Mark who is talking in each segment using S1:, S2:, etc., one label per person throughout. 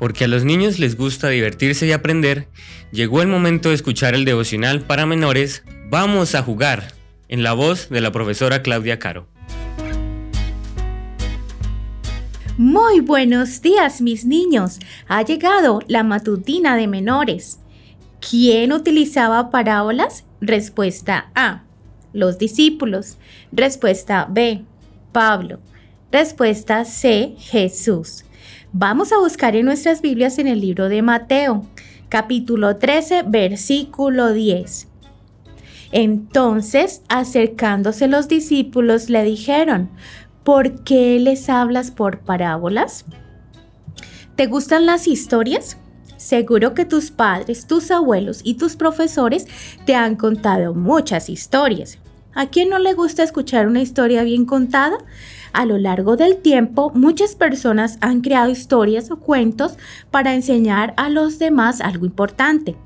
S1: porque a los niños les gusta divertirse y aprender, llegó el momento de escuchar el devocional para menores Vamos a jugar, en la voz de la profesora Claudia Caro.
S2: Muy buenos días mis niños, ha llegado la matutina de menores. ¿Quién utilizaba parábolas? Respuesta A. Los discípulos. Respuesta B. Pablo. Respuesta C. Jesús. Vamos a buscar en nuestras Biblias en el libro de Mateo, capítulo 13, versículo 10. Entonces, acercándose los discípulos, le dijeron, ¿por qué les hablas por parábolas? ¿Te gustan las historias? Seguro que tus padres, tus abuelos y tus profesores te han contado muchas historias. ¿A quién no le gusta escuchar una historia bien contada? A lo largo del tiempo, muchas personas han creado historias o cuentos para enseñar a los demás algo importante.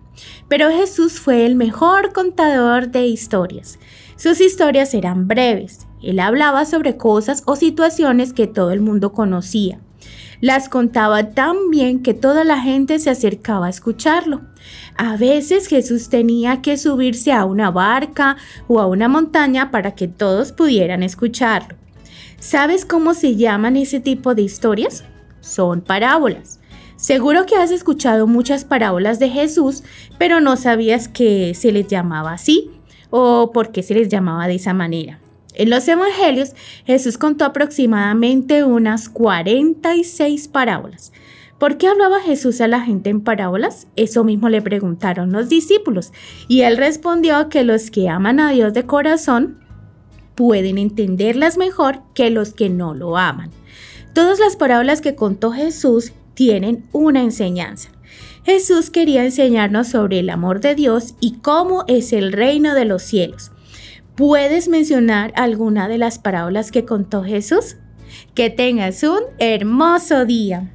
S2: Pero Jesús fue el mejor contador de historias. Sus historias eran breves. Él hablaba sobre cosas o situaciones que todo el mundo conocía. Las contaba tan bien que toda la gente se acercaba a escucharlo. A veces Jesús tenía que subirse a una barca o a una montaña para que todos pudieran escucharlo. ¿Sabes cómo se llaman ese tipo de historias? Son parábolas. Seguro que has escuchado muchas parábolas de Jesús, pero no sabías que se les llamaba así o por qué se les llamaba de esa manera. En los Evangelios, Jesús contó aproximadamente unas 46 parábolas. ¿Por qué hablaba Jesús a la gente en parábolas? Eso mismo le preguntaron los discípulos, y él respondió que los que aman a Dios de corazón pueden entenderlas mejor que los que no lo aman. Todas las parábolas que contó Jesús tienen una enseñanza. Jesús quería enseñarnos sobre el amor de Dios y cómo es el reino de los cielos. ¿Puedes mencionar alguna de las parábolas que contó Jesús? Que tengas un hermoso día.